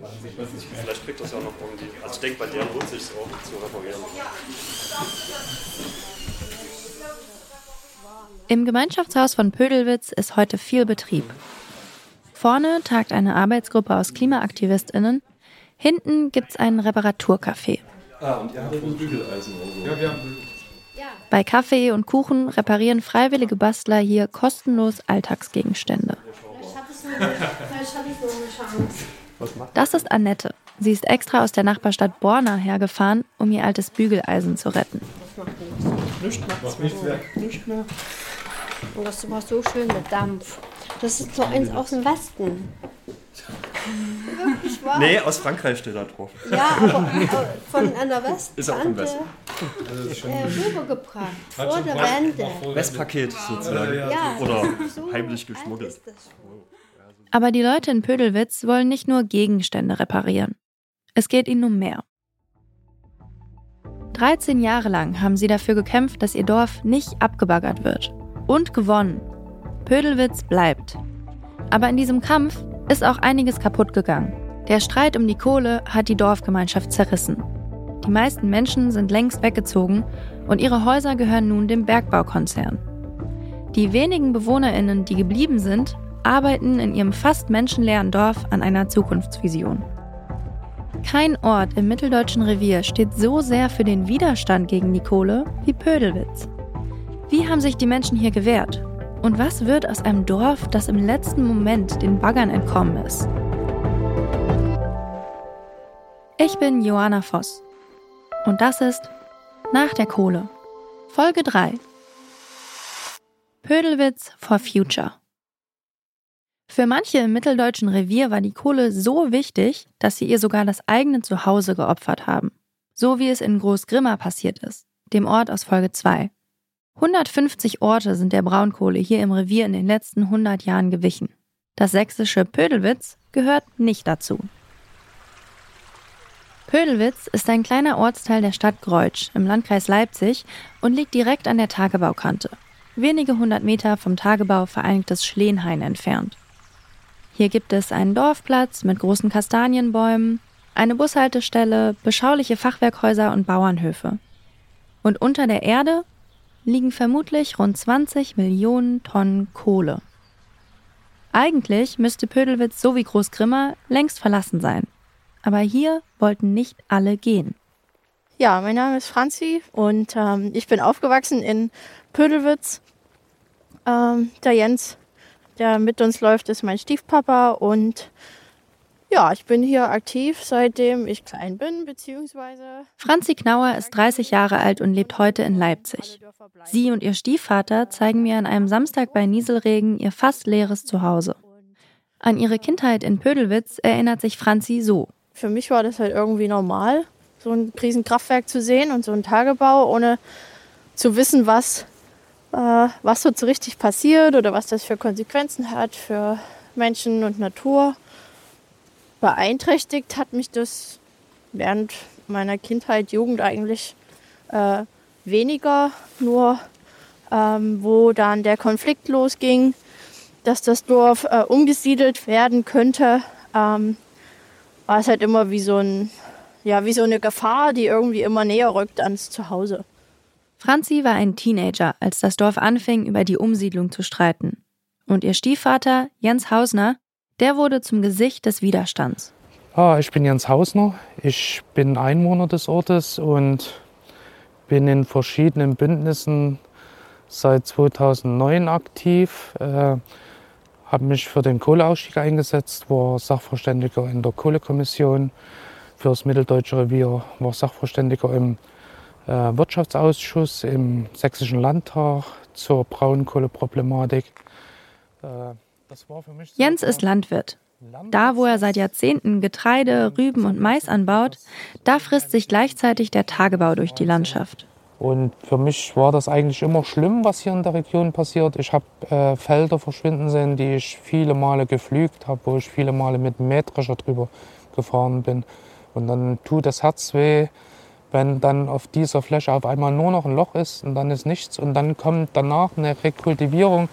Vielleicht kriegt das ja auch noch irgendwie. Also ich denke, bei der lohnt sich auch zu reparieren. Im Gemeinschaftshaus von Pödelwitz ist heute viel Betrieb. Vorne tagt eine Arbeitsgruppe aus KlimaaktivistInnen. Hinten gibt's einen Reparaturcafé. Ah, und ihr habt ein Bügeleisen oder so. Ja, wir haben Bei Kaffee und Kuchen reparieren freiwillige Bastler hier kostenlos Alltagsgegenstände. Das ist Annette. Sie ist extra aus der Nachbarstadt Borna hergefahren, um ihr altes Bügeleisen zu retten. Nichts macht's mehr. Nicht mehr. Und das war so schön mit Dampf. Das ist so eins aus dem Westen. Wirklich wahr? Nee, aus Frankreich steht da drauf. Ja, aber von einer Ist auch im Westen. äh, rübergebracht. Vor der Wende. Westpaket sozusagen. Ja, Oder so heimlich alt geschmuggelt. Aber die Leute in Pödelwitz wollen nicht nur Gegenstände reparieren. Es geht ihnen um mehr. 13 Jahre lang haben sie dafür gekämpft, dass ihr Dorf nicht abgebaggert wird. Und gewonnen. Pödelwitz bleibt. Aber in diesem Kampf ist auch einiges kaputt gegangen. Der Streit um die Kohle hat die Dorfgemeinschaft zerrissen. Die meisten Menschen sind längst weggezogen und ihre Häuser gehören nun dem Bergbaukonzern. Die wenigen BewohnerInnen, die geblieben sind, arbeiten in ihrem fast menschenleeren Dorf an einer Zukunftsvision. Kein Ort im mitteldeutschen Revier steht so sehr für den Widerstand gegen die Kohle wie Pödelwitz. Wie haben sich die Menschen hier gewehrt? Und was wird aus einem Dorf, das im letzten Moment den Baggern entkommen ist? Ich bin Johanna Voss. Und das ist Nach der Kohle. Folge 3. Pödelwitz for Future. Für manche im mitteldeutschen Revier war die Kohle so wichtig, dass sie ihr sogar das eigene Zuhause geopfert haben. So wie es in Großgrimma passiert ist, dem Ort aus Folge 2. 150 Orte sind der Braunkohle hier im Revier in den letzten 100 Jahren gewichen. Das sächsische Pödelwitz gehört nicht dazu. Pödelwitz ist ein kleiner Ortsteil der Stadt Greutsch im Landkreis Leipzig und liegt direkt an der Tagebaukante, wenige hundert Meter vom Tagebau Vereinigtes Schleenhain entfernt. Hier gibt es einen Dorfplatz mit großen Kastanienbäumen, eine Bushaltestelle, beschauliche Fachwerkhäuser und Bauernhöfe. Und unter der Erde liegen vermutlich rund 20 Millionen Tonnen Kohle. Eigentlich müsste Pödelwitz so wie Großgrimma längst verlassen sein. Aber hier wollten nicht alle gehen. Ja, mein Name ist Franzi und ähm, ich bin aufgewachsen in Pödelwitz. Ähm, der Jens, der mit uns läuft, ist mein Stiefpapa und ja, ich bin hier aktiv, seitdem ich klein bin, beziehungsweise. Franzi Knauer ist 30 Jahre alt und lebt heute in Leipzig. Sie und ihr Stiefvater zeigen mir an einem Samstag bei Nieselregen ihr fast leeres Zuhause. An ihre Kindheit in Pödelwitz erinnert sich Franzi so. Für mich war das halt irgendwie normal, so ein Riesenkraftwerk zu sehen und so ein Tagebau, ohne zu wissen, was, was so richtig passiert oder was das für Konsequenzen hat für Menschen und Natur. Beeinträchtigt hat mich das während meiner Kindheit, Jugend eigentlich äh, weniger, nur ähm, wo dann der Konflikt losging, dass das Dorf äh, umgesiedelt werden könnte, ähm, war es halt immer wie so, ein, ja, wie so eine Gefahr, die irgendwie immer näher rückt ans Zuhause. Franzi war ein Teenager, als das Dorf anfing, über die Umsiedlung zu streiten. Und ihr Stiefvater, Jens Hausner, der wurde zum Gesicht des Widerstands. Ah, ich bin Jens Hausner. Ich bin Einwohner des Ortes und bin in verschiedenen Bündnissen seit 2009 aktiv. Äh, habe mich für den Kohleausstieg eingesetzt, war Sachverständiger in der Kohlekommission für das Mitteldeutsche Revier, war Sachverständiger im Wirtschaftsausschuss im Sächsischen Landtag zur Braunkohleproblematik. Äh, Jens ist Landwirt. Da, wo er seit Jahrzehnten Getreide, Rüben und Mais anbaut, da frisst sich gleichzeitig der Tagebau durch die Landschaft. Und für mich war das eigentlich immer schlimm, was hier in der Region passiert. Ich habe äh, Felder verschwinden sehen, die ich viele Male gepflügt habe, wo ich viele Male mit dem Mähdrescher drüber gefahren bin. Und dann tut das Herz weh, wenn dann auf dieser Fläche auf einmal nur noch ein Loch ist und dann ist nichts. Und dann kommt danach eine Rekultivierung,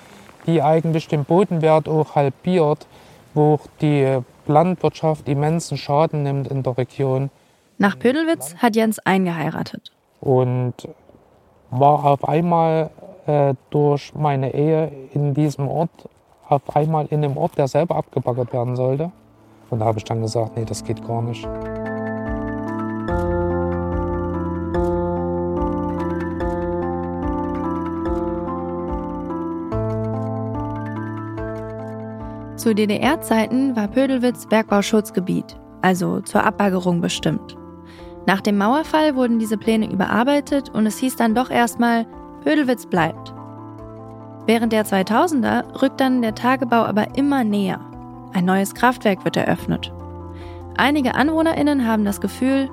die eigentlich den Bodenwert auch halbiert, wo die Landwirtschaft immensen Schaden nimmt in der Region. Nach Pödelwitz hat Jens eingeheiratet. Und war auf einmal äh, durch meine Ehe in diesem Ort, auf einmal in einem Ort, der selber abgebaggert werden sollte. Und da habe ich dann gesagt, nee, das geht gar nicht. Zu DDR-Zeiten war Pödelwitz Bergbauschutzgebiet, also zur Abbaggerung bestimmt. Nach dem Mauerfall wurden diese Pläne überarbeitet und es hieß dann doch erstmal, Pödelwitz bleibt. Während der 2000er rückt dann der Tagebau aber immer näher. Ein neues Kraftwerk wird eröffnet. Einige AnwohnerInnen haben das Gefühl,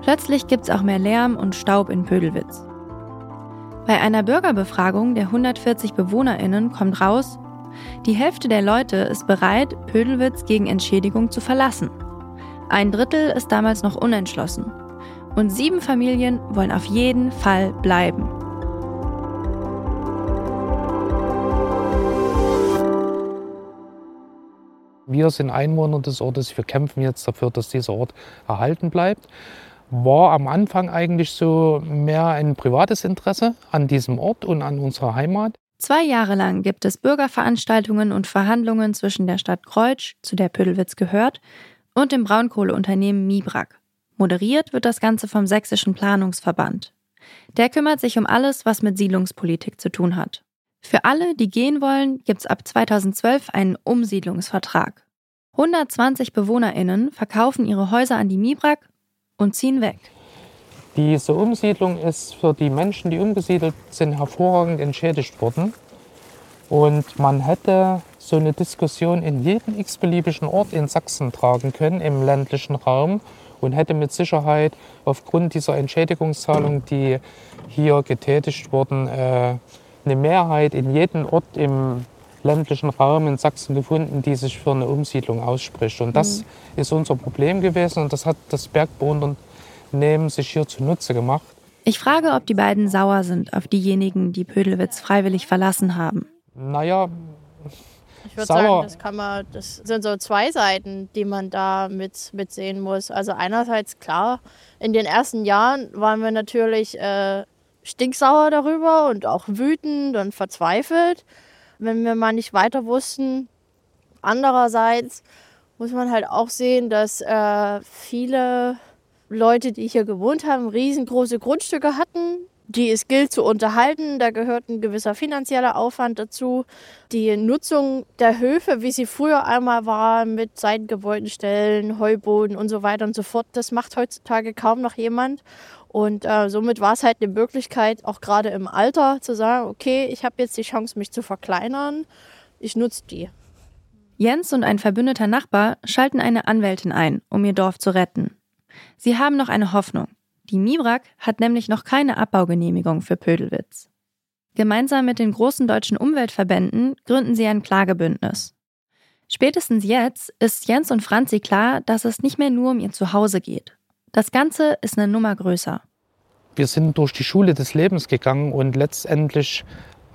plötzlich gibt es auch mehr Lärm und Staub in Pödelwitz. Bei einer Bürgerbefragung der 140 BewohnerInnen kommt raus, die Hälfte der Leute ist bereit, Pödelwitz gegen Entschädigung zu verlassen. Ein Drittel ist damals noch unentschlossen und sieben Familien wollen auf jeden Fall bleiben. Wir sind Einwohner des Ortes, wir kämpfen jetzt dafür, dass dieser Ort erhalten bleibt. War am Anfang eigentlich so mehr ein privates Interesse an diesem Ort und an unserer Heimat. Zwei Jahre lang gibt es Bürgerveranstaltungen und Verhandlungen zwischen der Stadt Kreutsch, zu der Pödelwitz gehört, und dem Braunkohleunternehmen Mibrak. Moderiert wird das Ganze vom Sächsischen Planungsverband. Der kümmert sich um alles, was mit Siedlungspolitik zu tun hat. Für alle, die gehen wollen, gibt es ab 2012 einen Umsiedlungsvertrag. 120 BewohnerInnen verkaufen ihre Häuser an die Mibrak und ziehen weg. Diese Umsiedlung ist für die Menschen, die umgesiedelt sind, hervorragend entschädigt worden. Und man hätte so eine Diskussion in jeden x-beliebigen Ort in Sachsen tragen können, im ländlichen Raum und hätte mit Sicherheit aufgrund dieser Entschädigungszahlung, die hier getätigt wurden, äh, eine Mehrheit in jedem Ort im ländlichen Raum in Sachsen gefunden, die sich für eine Umsiedlung ausspricht. Und das mhm. ist unser Problem gewesen und das hat das Bergbauunternehmen sich hier zunutze gemacht. Ich frage, ob die beiden sauer sind auf diejenigen, die Pödelwitz freiwillig verlassen haben. Naja, ich würde sagen, das kann man, das sind so zwei Seiten, die man da mit, mit sehen muss. Also einerseits klar, in den ersten Jahren waren wir natürlich äh, stinksauer darüber und auch wütend und verzweifelt, wenn wir mal nicht weiter wussten. Andererseits muss man halt auch sehen, dass äh, viele Leute, die hier gewohnt haben, riesengroße Grundstücke hatten, die es gilt zu unterhalten. Da gehört ein gewisser finanzieller Aufwand dazu. Die Nutzung der Höfe, wie sie früher einmal war, mit Seitengebäudenstellen, Heuboden und so weiter und so fort, das macht heutzutage kaum noch jemand. Und äh, somit war es halt eine Möglichkeit, auch gerade im Alter zu sagen, okay, ich habe jetzt die Chance, mich zu verkleinern, ich nutze die. Jens und ein verbündeter Nachbar schalten eine Anwältin ein, um ihr Dorf zu retten. Sie haben noch eine Hoffnung. Die Mibrak hat nämlich noch keine Abbaugenehmigung für Pödelwitz. Gemeinsam mit den großen deutschen Umweltverbänden gründen sie ein Klagebündnis. Spätestens jetzt ist Jens und Franzi klar, dass es nicht mehr nur um ihr Zuhause geht. Das Ganze ist eine Nummer größer. Wir sind durch die Schule des Lebens gegangen und letztendlich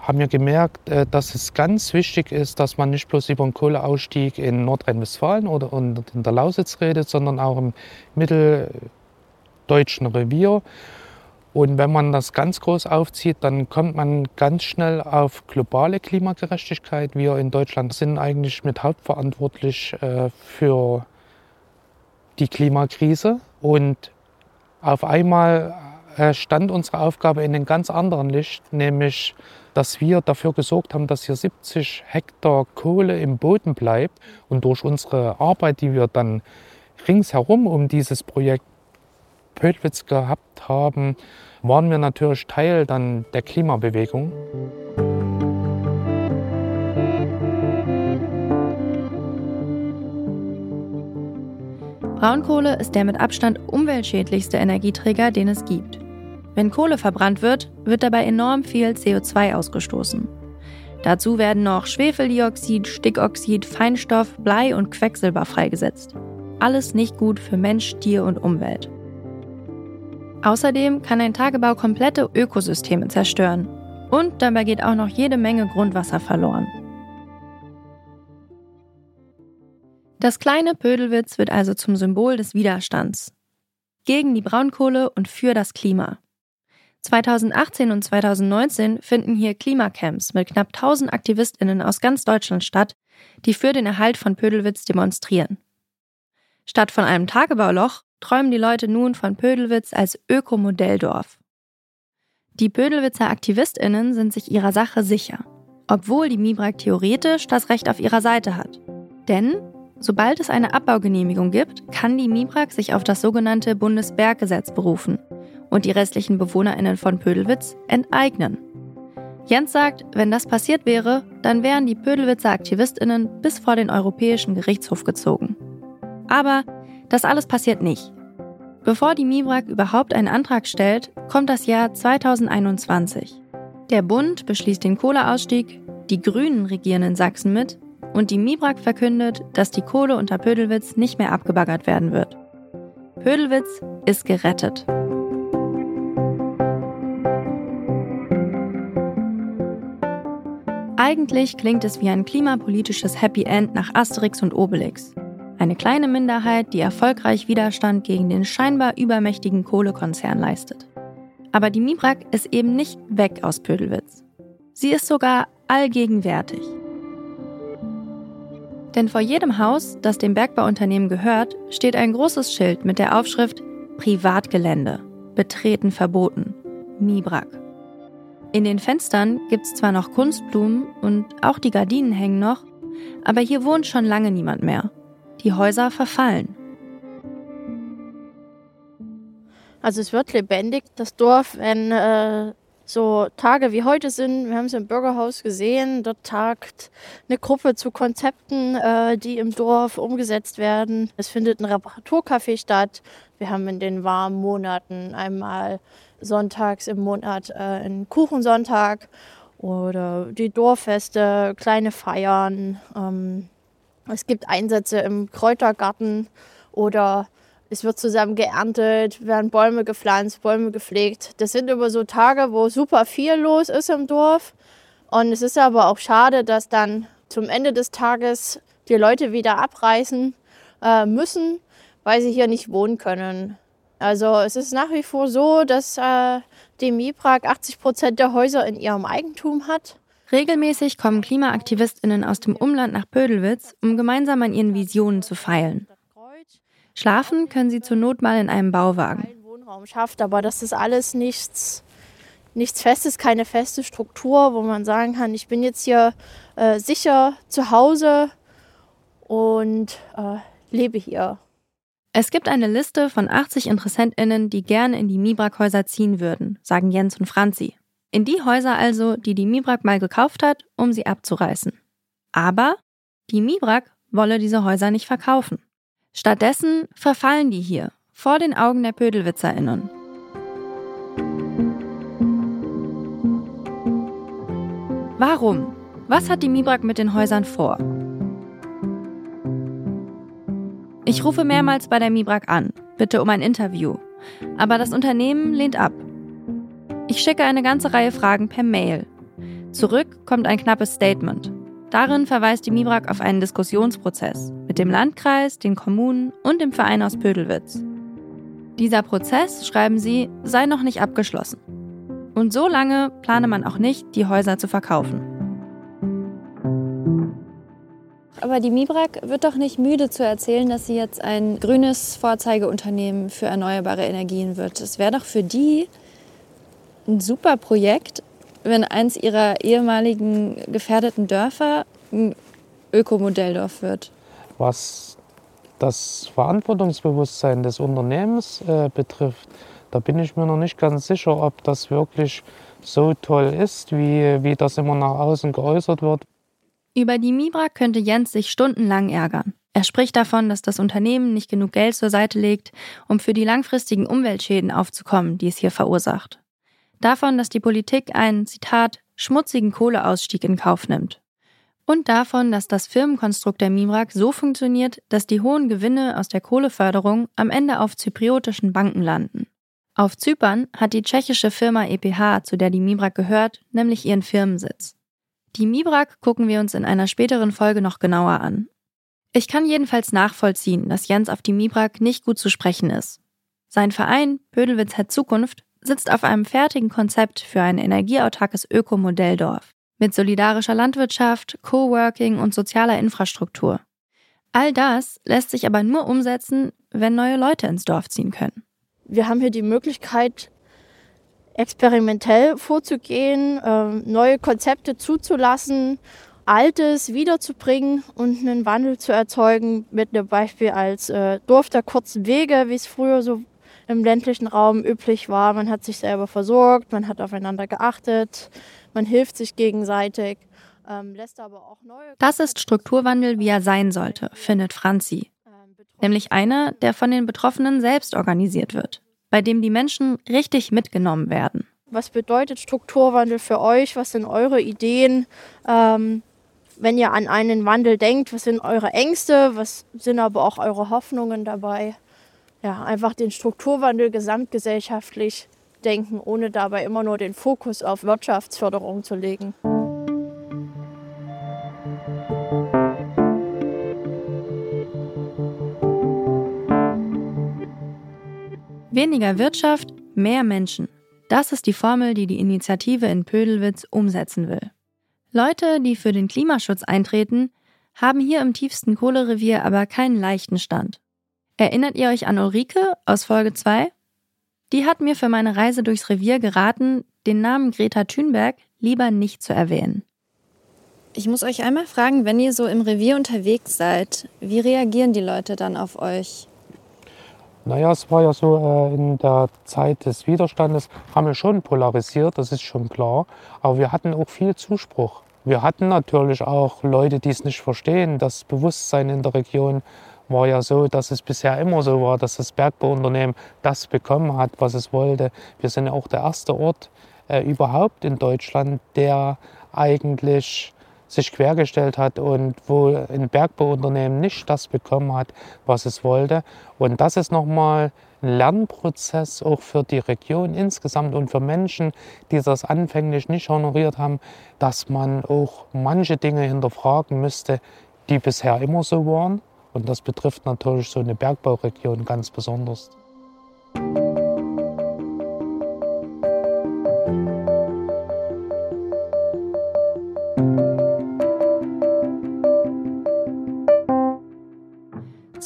haben wir gemerkt, äh, dass es ganz wichtig ist, dass man nicht bloß über den Kohleausstieg in Nordrhein-Westfalen oder in der Lausitz redet, sondern auch im Mittel deutschen Revier. Und wenn man das ganz groß aufzieht, dann kommt man ganz schnell auf globale Klimagerechtigkeit. Wir in Deutschland sind eigentlich mit hauptverantwortlich äh, für die Klimakrise. Und auf einmal äh, stand unsere Aufgabe in einem ganz anderen Licht, nämlich dass wir dafür gesorgt haben, dass hier 70 Hektar Kohle im Boden bleibt. Und durch unsere Arbeit, die wir dann ringsherum um dieses Projekt Pödwitz gehabt haben, waren wir natürlich Teil dann der Klimabewegung. Braunkohle ist der mit Abstand umweltschädlichste Energieträger, den es gibt. Wenn Kohle verbrannt wird, wird dabei enorm viel CO2 ausgestoßen. Dazu werden noch Schwefeldioxid, Stickoxid, Feinstoff, Blei und Quecksilber freigesetzt. Alles nicht gut für Mensch, Tier und Umwelt. Außerdem kann ein Tagebau komplette Ökosysteme zerstören. Und dabei geht auch noch jede Menge Grundwasser verloren. Das kleine Pödelwitz wird also zum Symbol des Widerstands. Gegen die Braunkohle und für das Klima. 2018 und 2019 finden hier Klimacamps mit knapp 1000 AktivistInnen aus ganz Deutschland statt, die für den Erhalt von Pödelwitz demonstrieren. Statt von einem Tagebauloch träumen die Leute nun von Pödelwitz als Ökomodelldorf. Die Pödelwitzer AktivistInnen sind sich ihrer Sache sicher, obwohl die Mibrak theoretisch das Recht auf ihrer Seite hat. Denn sobald es eine Abbaugenehmigung gibt, kann die Mibrak sich auf das sogenannte Bundesberggesetz berufen und die restlichen BewohnerInnen von Pödelwitz enteignen. Jens sagt, wenn das passiert wäre, dann wären die Pödelwitzer AktivistInnen bis vor den Europäischen Gerichtshof gezogen. Aber das alles passiert nicht. Bevor die MIBRAG überhaupt einen Antrag stellt, kommt das Jahr 2021. Der Bund beschließt den Kohleausstieg, die Grünen regieren in Sachsen mit und die MIBRAG verkündet, dass die Kohle unter Pödelwitz nicht mehr abgebaggert werden wird. Pödelwitz ist gerettet. Eigentlich klingt es wie ein klimapolitisches Happy End nach Asterix und Obelix. Eine kleine Minderheit, die erfolgreich Widerstand gegen den scheinbar übermächtigen Kohlekonzern leistet. Aber die Mibrak ist eben nicht weg aus Pödelwitz. Sie ist sogar allgegenwärtig. Denn vor jedem Haus, das dem Bergbauunternehmen gehört, steht ein großes Schild mit der Aufschrift Privatgelände, betreten verboten, Mibrak. In den Fenstern gibt es zwar noch Kunstblumen und auch die Gardinen hängen noch, aber hier wohnt schon lange niemand mehr. Die Häuser verfallen. Also es wird lebendig, das Dorf, wenn äh, so Tage wie heute sind. Wir haben es im Bürgerhaus gesehen. Dort tagt eine Gruppe zu Konzepten, äh, die im Dorf umgesetzt werden. Es findet ein Reparaturcafé statt. Wir haben in den warmen Monaten einmal sonntags im Monat äh, einen Kuchensonntag oder die Dorffeste, kleine Feiern. Ähm, es gibt Einsätze im Kräutergarten oder es wird zusammen geerntet, werden Bäume gepflanzt, Bäume gepflegt. Das sind immer so Tage, wo super viel los ist im Dorf. Und es ist aber auch schade, dass dann zum Ende des Tages die Leute wieder abreißen äh, müssen, weil sie hier nicht wohnen können. Also es ist nach wie vor so, dass äh, die MIPRAG 80 Prozent der Häuser in ihrem Eigentum hat. Regelmäßig kommen KlimaaktivistInnen aus dem Umland nach Pödelwitz, um gemeinsam an ihren Visionen zu feilen. Schlafen können sie zur Not mal in einem Bauwagen. Wohnraum schafft, aber das ist alles nichts, nichts Festes, keine feste Struktur, wo man sagen kann, ich bin jetzt hier äh, sicher zu Hause und äh, lebe hier. Es gibt eine Liste von 80 InteressentInnen, die gerne in die Mibrak-Häuser ziehen würden, sagen Jens und Franzi. In die Häuser also, die die Mibrak mal gekauft hat, um sie abzureißen. Aber die Mibrak wolle diese Häuser nicht verkaufen. Stattdessen verfallen die hier, vor den Augen der PödelwitzerInnen. Warum? Was hat die Mibrak mit den Häusern vor? Ich rufe mehrmals bei der Mibrak an, bitte um ein Interview. Aber das Unternehmen lehnt ab. Ich schicke eine ganze Reihe Fragen per Mail. Zurück kommt ein knappes Statement. Darin verweist die Mibrak auf einen Diskussionsprozess mit dem Landkreis, den Kommunen und dem Verein aus Pödelwitz. Dieser Prozess, schreiben sie, sei noch nicht abgeschlossen. Und so lange plane man auch nicht, die Häuser zu verkaufen. Aber die Mibrak wird doch nicht müde zu erzählen, dass sie jetzt ein grünes Vorzeigeunternehmen für erneuerbare Energien wird. Es wäre doch für die ein super Projekt, wenn eins ihrer ehemaligen gefährdeten Dörfer ein Ökomodelldorf wird. Was das Verantwortungsbewusstsein des Unternehmens äh, betrifft, da bin ich mir noch nicht ganz sicher, ob das wirklich so toll ist, wie, wie das immer nach außen geäußert wird. Über die Mibra könnte Jens sich stundenlang ärgern. Er spricht davon, dass das Unternehmen nicht genug Geld zur Seite legt, um für die langfristigen Umweltschäden aufzukommen, die es hier verursacht. Davon, dass die Politik einen, Zitat, schmutzigen Kohleausstieg in Kauf nimmt. Und davon, dass das Firmenkonstrukt der Mimrak so funktioniert, dass die hohen Gewinne aus der Kohleförderung am Ende auf zypriotischen Banken landen. Auf Zypern hat die tschechische Firma EPH, zu der die Mibrak gehört, nämlich ihren Firmensitz. Die Mibrak gucken wir uns in einer späteren Folge noch genauer an. Ich kann jedenfalls nachvollziehen, dass Jens auf die Mibrak nicht gut zu sprechen ist. Sein Verein Pödelwitz hat Zukunft sitzt auf einem fertigen Konzept für ein energieautarkes Ökomodelldorf mit solidarischer Landwirtschaft, Coworking und sozialer Infrastruktur. All das lässt sich aber nur umsetzen, wenn neue Leute ins Dorf ziehen können. Wir haben hier die Möglichkeit, experimentell vorzugehen, äh, neue Konzepte zuzulassen, Altes wiederzubringen und einen Wandel zu erzeugen, mit einem Beispiel als äh, Dorf der kurzen Wege, wie es früher so im ländlichen Raum üblich war. Man hat sich selber versorgt, man hat aufeinander geachtet, man hilft sich gegenseitig. Ähm, lässt aber auch neue das ist Strukturwandel, wie er sein sollte, findet Franzi. Ähm, Nämlich einer, der von den Betroffenen selbst organisiert wird, bei dem die Menschen richtig mitgenommen werden. Was bedeutet Strukturwandel für euch? Was sind eure Ideen? Ähm, wenn ihr an einen Wandel denkt, was sind eure Ängste? Was sind aber auch eure Hoffnungen dabei? Ja, einfach den Strukturwandel gesamtgesellschaftlich denken, ohne dabei immer nur den Fokus auf Wirtschaftsförderung zu legen. Weniger Wirtschaft, mehr Menschen. Das ist die Formel, die die Initiative in Pödelwitz umsetzen will. Leute, die für den Klimaschutz eintreten, haben hier im tiefsten Kohlerevier aber keinen leichten Stand. Erinnert ihr euch an Ulrike aus Folge 2? Die hat mir für meine Reise durchs Revier geraten, den Namen Greta Thunberg lieber nicht zu erwähnen. Ich muss euch einmal fragen, wenn ihr so im Revier unterwegs seid, wie reagieren die Leute dann auf euch? Naja, es war ja so, äh, in der Zeit des Widerstandes haben wir schon polarisiert, das ist schon klar. Aber wir hatten auch viel Zuspruch. Wir hatten natürlich auch Leute, die es nicht verstehen. Das Bewusstsein in der Region war ja so, dass es bisher immer so war, dass das Bergbauunternehmen das bekommen hat, was es wollte. Wir sind ja auch der erste Ort äh, überhaupt in Deutschland, der eigentlich sich quergestellt hat und wo ein Bergbauunternehmen nicht das bekommen hat, was es wollte. Und das ist nochmal ein Lernprozess auch für die Region insgesamt und für Menschen, die das anfänglich nicht honoriert haben, dass man auch manche Dinge hinterfragen müsste, die bisher immer so waren. Und das betrifft natürlich so eine Bergbauregion ganz besonders.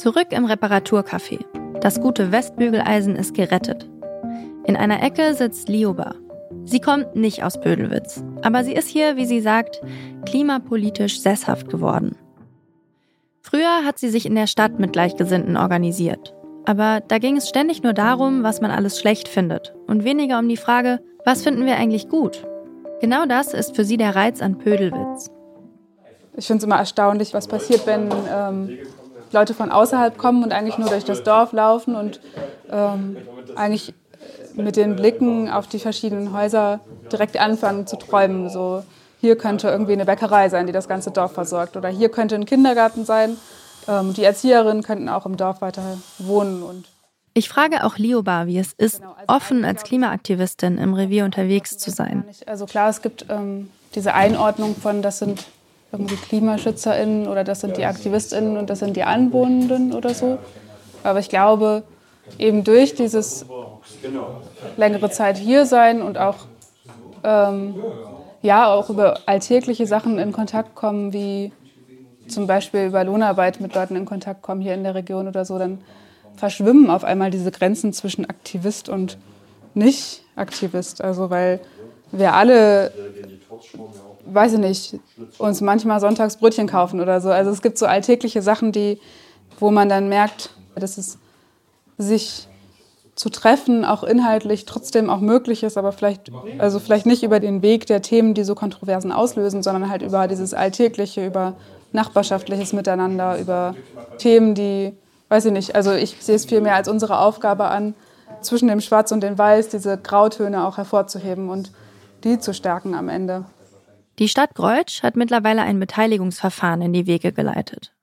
Zurück im Reparaturcafé. Das gute Westbügeleisen ist gerettet. In einer Ecke sitzt Lioba. Sie kommt nicht aus Bödelwitz, aber sie ist hier, wie sie sagt, klimapolitisch sesshaft geworden. Früher hat sie sich in der Stadt mit Gleichgesinnten organisiert. Aber da ging es ständig nur darum, was man alles schlecht findet und weniger um die Frage, was finden wir eigentlich gut. Genau das ist für sie der Reiz an Pödelwitz. Ich finde es immer erstaunlich, was passiert, wenn ähm, Leute von außerhalb kommen und eigentlich nur durch das Dorf laufen und ähm, eigentlich mit den Blicken auf die verschiedenen Häuser direkt anfangen zu träumen. So, hier könnte irgendwie eine Bäckerei sein, die das ganze Dorf versorgt. Oder hier könnte ein Kindergarten sein. Ähm, die Erzieherinnen könnten auch im Dorf weiter wohnen. Und ich frage auch Lioba, wie es ist, genau, also offen als Klimaaktivistin im Revier unterwegs zu sein. Also klar, es gibt ähm, diese Einordnung von, das sind irgendwie KlimaschützerInnen oder das sind die AktivistInnen und das sind die Anwohnenden oder so. Aber ich glaube, eben durch dieses längere Zeit hier sein und auch, ähm, ja, auch über alltägliche Sachen in Kontakt kommen, wie zum Beispiel über Lohnarbeit mit Leuten in Kontakt kommen hier in der Region oder so, dann verschwimmen auf einmal diese Grenzen zwischen Aktivist und Nicht-Aktivist. Also weil wir alle weiß ich nicht, uns manchmal sonntags Brötchen kaufen oder so. Also es gibt so alltägliche Sachen, die, wo man dann merkt, dass es sich zu treffen auch inhaltlich trotzdem auch möglich ist, aber vielleicht, also vielleicht nicht über den Weg der Themen, die so Kontroversen auslösen, sondern halt über dieses Alltägliche, über nachbarschaftliches Miteinander, über Themen, die, weiß ich nicht, also ich sehe es vielmehr als unsere Aufgabe an, zwischen dem Schwarz und dem Weiß diese Grautöne auch hervorzuheben und die zu stärken am Ende. Die Stadt Greutsch hat mittlerweile ein Beteiligungsverfahren in die Wege geleitet.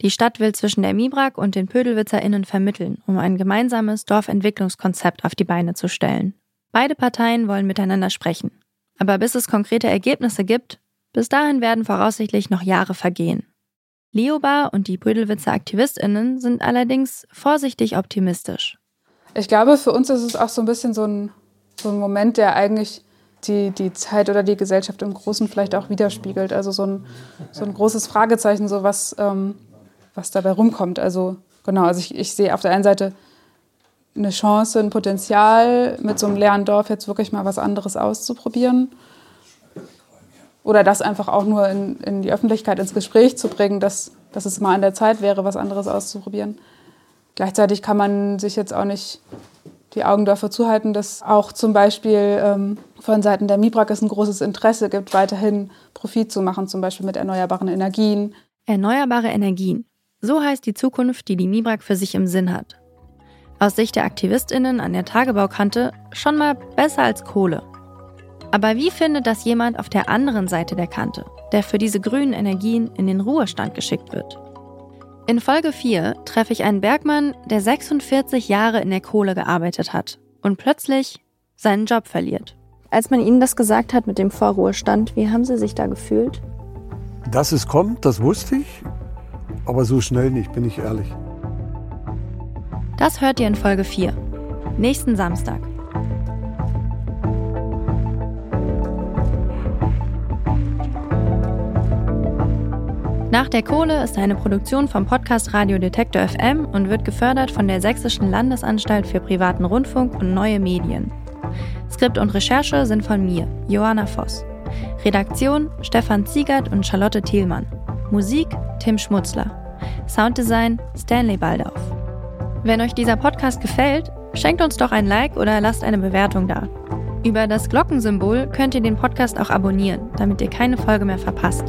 Die Stadt will zwischen der Mibrak und den PödelwitzerInnen vermitteln, um ein gemeinsames Dorfentwicklungskonzept auf die Beine zu stellen. Beide Parteien wollen miteinander sprechen. Aber bis es konkrete Ergebnisse gibt, bis dahin werden voraussichtlich noch Jahre vergehen. Leobar und die Brödelwitzer AktivistInnen sind allerdings vorsichtig optimistisch. Ich glaube, für uns ist es auch so ein bisschen so ein, so ein Moment, der eigentlich die, die Zeit oder die Gesellschaft im Großen vielleicht auch widerspiegelt. Also so ein, so ein großes Fragezeichen, so was, ähm, was dabei rumkommt. Also genau, also ich, ich sehe auf der einen Seite eine Chance, ein Potenzial, mit so einem leeren Dorf jetzt wirklich mal was anderes auszuprobieren. Oder das einfach auch nur in, in die Öffentlichkeit, ins Gespräch zu bringen, dass, dass es mal an der Zeit wäre, was anderes auszuprobieren. Gleichzeitig kann man sich jetzt auch nicht die Augen dafür zuhalten, dass auch zum Beispiel ähm, von Seiten der MIBRAG es ein großes Interesse gibt, weiterhin Profit zu machen, zum Beispiel mit erneuerbaren Energien. Erneuerbare Energien. So heißt die Zukunft, die die MIBRAG für sich im Sinn hat. Aus Sicht der AktivistInnen an der Tagebaukante schon mal besser als Kohle. Aber wie findet das jemand auf der anderen Seite der Kante, der für diese grünen Energien in den Ruhestand geschickt wird? In Folge 4 treffe ich einen Bergmann, der 46 Jahre in der Kohle gearbeitet hat und plötzlich seinen Job verliert. Als man Ihnen das gesagt hat mit dem Vorruhestand, wie haben Sie sich da gefühlt? Dass es kommt, das wusste ich, aber so schnell nicht, bin ich ehrlich. Das hört ihr in Folge 4. Nächsten Samstag. Nach der Kohle ist eine Produktion vom Podcast Radio Detektor FM und wird gefördert von der Sächsischen Landesanstalt für privaten Rundfunk und neue Medien. Skript und Recherche sind von mir, Johanna Voss. Redaktion Stefan Ziegert und Charlotte Thielmann. Musik Tim Schmutzler. Sounddesign Stanley Baldauf. Wenn euch dieser Podcast gefällt, schenkt uns doch ein Like oder lasst eine Bewertung da. Über das Glockensymbol könnt ihr den Podcast auch abonnieren, damit ihr keine Folge mehr verpasst.